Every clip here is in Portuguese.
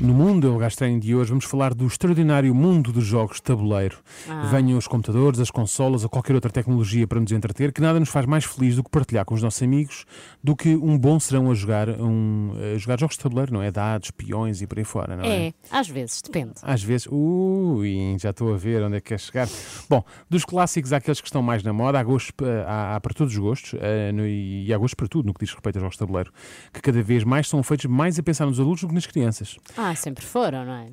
No mundo, é o de hoje, vamos falar do extraordinário mundo dos jogos de tabuleiro. Venham os computadores, as consolas ou qualquer outra tecnologia para nos entreter, que nada nos faz mais feliz do que partilhar com os nossos amigos, do que um bom serão a jogar, um, a jogar jogos de tabuleiro, não é? Dados, peões e por aí fora, não é? É, às vezes, depende. Às vezes, ui, já estou a ver onde é que quer chegar. Bom, dos clássicos àqueles que estão mais na moda, há, gostos, pa- há, há para todos os gostos eh, no- e há gostos para tudo no que diz respeito aos jogos de tabuleiro, que cada vez mais são feitos mais a pensar nos adultos do que nas crianças. Ah, sempre foram, não é?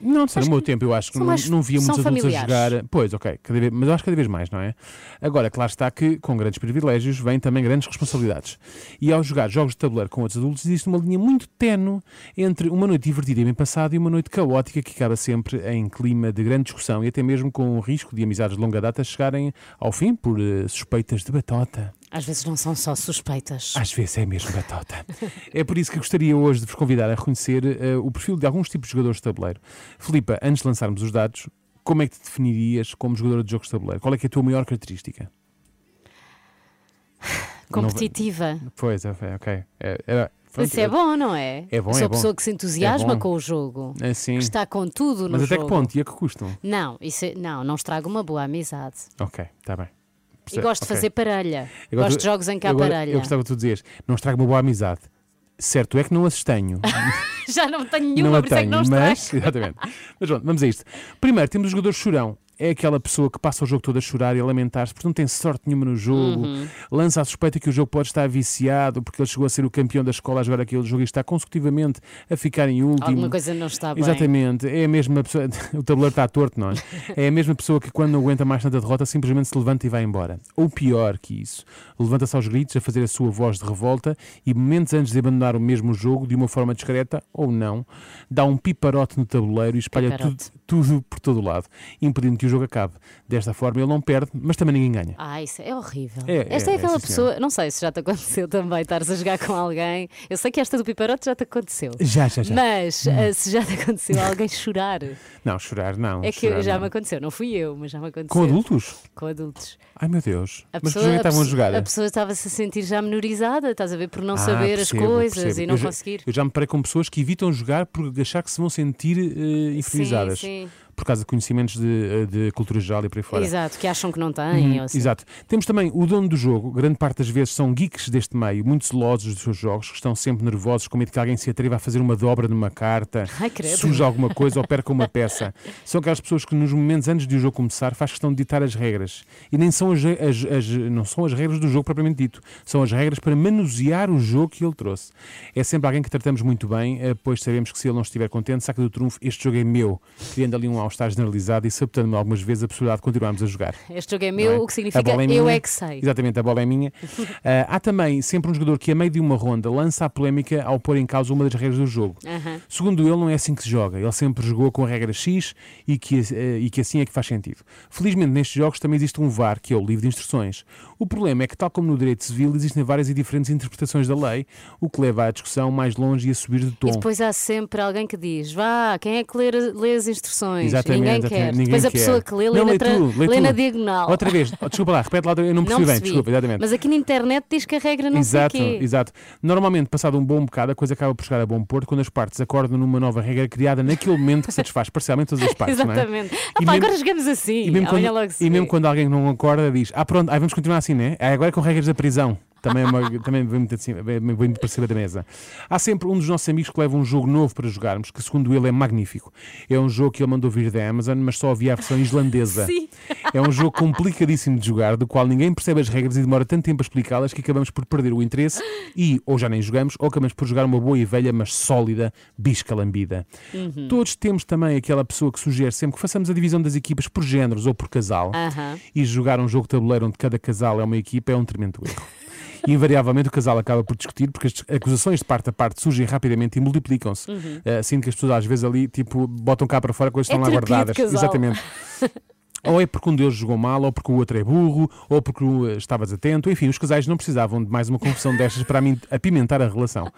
Não, sei, no meu tempo eu acho que não, mais- não via muitos adultos a familiares. jogar. Pois, ok, cada vez- mas eu acho que cada vez mais, não é? Agora, claro está que com grandes privilégios vêm também grandes responsabilidades. E ao jogar jogos de tabuleiro com outros adultos, existe uma linha muito tenue entre uma noite divertida e bem passada e uma noite caótica que acaba sempre em clima de grande discussão e até mesmo com o risco de amizades de longa data chegarem ao fim por eh, suspeitas de batota. Às vezes não são só suspeitas. Às vezes é mesmo batota. é por isso que gostaria hoje de vos convidar a reconhecer eh, o perfil de alguns tipos de jogadores de tabuleiro. Filipa, antes de lançarmos os dados, como é que te definirias como jogadora de jogos de tabuleiro? Qual é que é a tua maior característica? Competitiva. Pois, é, é, ok. É, é, Isso é bom, não é? É bom, Sou é a bom. pessoa que se entusiasma É com o jogo. É sim. Que está com tudo no Mas até jogo. que ponto? E a que custam? Não, isso é- não, não estraga uma boa amizade. Ok, está bem. E gosto de Ok. fazer parelha. Agora gosto de jogos em que há parelha. Eu gostava que tu dizias, não estraga uma boa amizade. Certo, é que não as tenho. Já não tenho não nenhuma, a por isso é que tenho, não mas. Exatamente. Mas pronto, vamos a isto. Primeiro, temos o jogador chorão. É aquela pessoa que passa o jogo todo a chorar e a lamentar-se porque não tem sorte nenhuma no jogo, Uhum. lança a suspeita que o jogo pode estar viciado porque ele chegou a ser o campeão da escola a jogar aquele jogo e está consecutivamente a ficar em último. Alguma coisa não está bem. Exatamente, é a mesma pessoa. O tabuleiro está torto, não é? É a mesma pessoa que, quando não aguenta mais tanta derrota, simplesmente se levanta e vai embora. Ou pior que isso, levanta-se aos gritos a fazer a sua voz de revolta e, momentos antes de abandonar o mesmo jogo, de uma forma discreta ou não, dá um piparote no tabuleiro e espalha tudo, tudo por todo o lado, impedindo que o jogo acabe. Desta forma, ele não perde, mas também ninguém ganha. Ah, isso é horrível. É, esta é, é, é, aquela sim, senhora. pessoa, não sei se já te aconteceu também, estares a jogar com alguém. Eu sei que esta do piparote já te aconteceu. Já, já, já. Mas eh, se já te aconteceu alguém chorar, Não, chorar não. é que chorar, já não. me aconteceu, não fui eu, mas já me aconteceu. Com adultos? Com adultos. Ai meu Deus. A mas que pessoa, é que estavam a jogar? a pessoa estava-se a sentir já menorizada, estás a ver, por não Ah, saber percebo, as coisas percebo. e não eu já, conseguir. Eu já me parei com pessoas que evitam jogar por achar que se vão sentir eh, inferiorizadas. sim. Por causa de conhecimentos de, de cultura geral e por aí fora. Exato, que acham que não têm. assim. Exato. Temos também o dono do jogo, grande parte das vezes são geeks deste meio, muito zelosos dos seus jogos, que estão sempre nervosos, com medo que alguém se atreva a fazer uma dobra numa carta, Ai, suja alguma coisa ou perca uma peça. São aquelas pessoas que nos momentos antes de o jogo começar faz questão de ditar as regras. E nem são as, as- as- não são as regras do jogo propriamente dito, são as regras para manusear o jogo que ele trouxe. É sempre alguém que tratamos muito bem, eh, pois sabemos que se ele não estiver contente, saca do trunfo, este jogo é meu, criando ali um mal-estar generalizado e sabotando algumas vezes a possibilidade de continuarmos a jogar. Este jogo é meu, é? o que significa é eu é que sei. Exatamente, a bola é minha. Ah, há também sempre um jogador que, a meio de uma ronda, lança a polémica ao pôr em causa uma das regras do jogo. Aham. Segundo ele, não é assim que se joga. Ele sempre jogou com a regra X e que, eh, e que assim é que faz sentido. Felizmente, nestes jogos também existe um VAR, que é o livro de instruções. O problema é que, tal como no direito civil, existem várias e diferentes interpretações da lei, o que leva à discussão mais longe e a subir de tom. E depois há sempre alguém que diz: vá, quem é que lê, lê as instruções? Exatamente, ninguém exatamente, quer. ninguém depois a quer. pessoa que lê, lê, Não, na, lê tu, lê lê na diagonal. Outra vez, desculpa lá, repete lá, eu não percebi não bem, desculpa, exatamente. Mas aqui na internet diz que a regra não exato, sei quê. exato. Normalmente, passado um bom bocado, a coisa acaba por chegar a bom porto quando as partes acordam numa nova regra criada naquele momento que satisfaz parcialmente todas as partes. não é? Exatamente. Ah, pá, mesmo- agora jogamos assim. E mesmo, Amanhã quando, e mesmo quando alguém não acorda, diz: Ah, pronto, aí vamos continuar assim, né? Ah, agora é com regras da prisão. Também, é uma, também vem muito, assim, vem muito para cima da mesa. Há sempre um dos nossos amigos que leva um jogo novo para jogarmos, que segundo ele é magnífico. É um jogo que ele mandou vir da Amazon, mas só havia a versão islandesa. Sim. É um jogo complicadíssimo de jogar, do qual ninguém percebe as regras e demora tanto tempo a explicá-las que acabamos por perder o interesse e ou já nem jogamos, ou acabamos por jogar uma boa e velha, mas sólida, bisca lambida. Uhum. Todos temos também aquela pessoa que sugere sempre que façamos a divisão das equipas por géneros ou por casal Aham. e jogar um jogo de tabuleiro onde cada casal é uma equipa é um tremendo erro. Invariavelmente o casal acaba por discutir porque as acusações de parte a parte surgem rapidamente e multiplicam-se. Uhum. Eh, Sinto que as pessoas às vezes ali tipo botam cá para fora coisas que É estão lá guardadas. Exatamente. Ou é porque um deles jogou mal, ou porque o outro é burro, ou porque uh, estava desatento. Enfim, os casais não precisavam de mais uma confusão destas para apimentar a relação.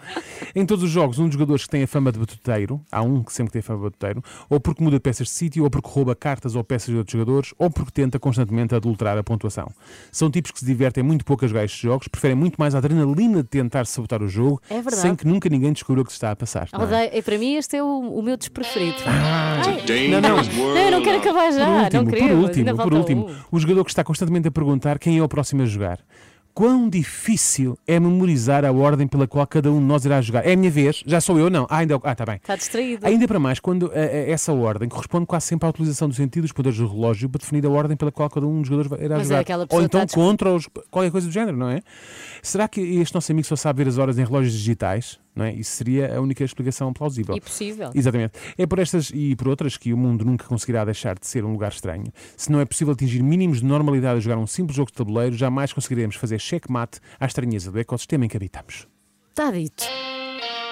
Em todos os jogos, um dos jogadores que tem a fama de batuteiro, há um que sempre tem a fama de batuteiro, ou porque muda peças de sítio, ou porque rouba cartas ou peças de outros jogadores, ou porque tenta constantemente adulterar a pontuação. São tipos que se divertem muito pouco a jogar estes jogos, preferem muito mais a adrenalina de tentar sabotar o jogo, É sem que nunca ninguém descubra o que se está a passar. não é? E para mim este é o, o meu despreferido. Ah, Dangerous world. não, eu não quero acabar já. Último, não por último, por último, um. o jogador que está constantemente a perguntar quem é o próximo a jogar. Quão difícil é memorizar a ordem pela qual cada um de nós irá jogar? É a minha vez? Já sou eu? Não. Ah, ainda é Ah, está bem. Está distraído. Ainda para mais, quando eh, eh, essa ordem corresponde quase sempre à utilização do sentido dos poderes do relógio para definir a ordem pela qual cada um dos jogadores irá Mas é jogar. aquela Ou então a contra os, qualquer coisa do género, não é? Será que este nosso amigo só sabe ver as horas em relógios digitais? Não é? Isso seria a única explicação plausível. E possível. Exatamente. É por estas e por outras que o mundo nunca conseguirá deixar de ser um lugar estranho. Se não é possível atingir mínimos de normalidade a jogar um simples jogo de tabuleiro, jamais conseguiremos fazer checkmate à estranheza do ecossistema em que habitamos. Está dito.